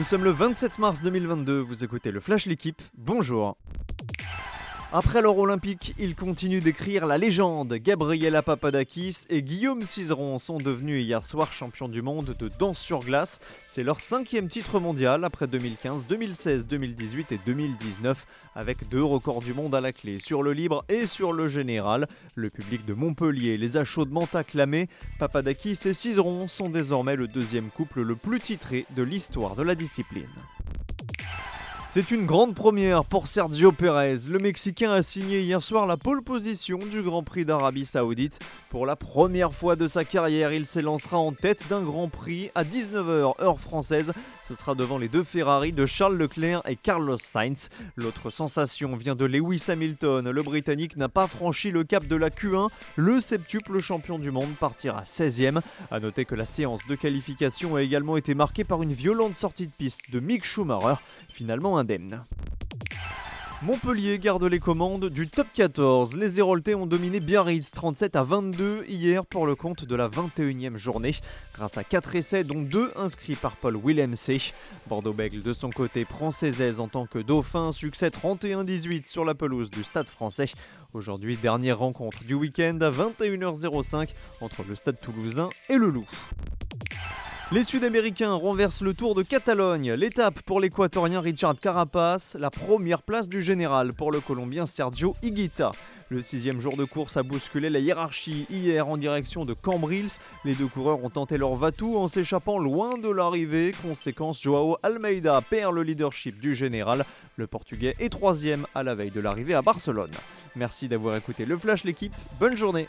Nous sommes le 27 mars 2022, vous écoutez le Flash L'équipe, bonjour après l'or olympique, il continue d'écrire la légende. Gabriela Papadakis et Guillaume Cizeron sont devenus hier soir champions du monde de danse sur glace. C'est leur cinquième titre mondial après 2015, 2016, 2018 et 2019, avec deux records du monde à la clé sur le libre et sur le général. Le public de Montpellier les a chaudement acclamés. Papadakis et Cizeron sont désormais le deuxième couple le plus titré de l'histoire de la discipline. C'est une grande première pour Sergio Perez. Le Mexicain a signé hier soir la pole position du Grand Prix d'Arabie Saoudite. Pour la première fois de sa carrière, il s'élancera en tête d'un Grand Prix à 19h heure française. Ce sera devant les deux Ferrari de Charles Leclerc et Carlos Sainz. L'autre sensation vient de Lewis Hamilton. Le Britannique n'a pas franchi le cap de la Q1. Le septuple champion du monde partira 16e. A noter que la séance de qualification a également été marquée par une violente sortie de piste de Mick Schumacher. Finalement Montpellier garde les commandes du top 14. Les Héroltais ont dominé Biarritz 37 à 22 hier pour le compte de la 21e journée grâce à 4 essais dont 2 inscrits par Paul Willemse. Bordeaux-Bègle de son côté prend ses aises en tant que dauphin, succès 31-18 sur la pelouse du Stade français. Aujourd'hui, dernière rencontre du week-end à 21h05 entre le Stade toulousain et le Loup. Les Sud-Américains renversent le Tour de Catalogne. L'étape pour l'Équatorien Richard Carapace, la première place du général pour le Colombien Sergio Higuita. Le sixième jour de course a bousculé la hiérarchie hier en direction de Cambrils. Les deux coureurs ont tenté leur vatou en s'échappant loin de l'arrivée. Conséquence, Joao Almeida perd le leadership du général. Le Portugais est troisième à la veille de l'arrivée à Barcelone. Merci d'avoir écouté le Flash l'équipe. Bonne journée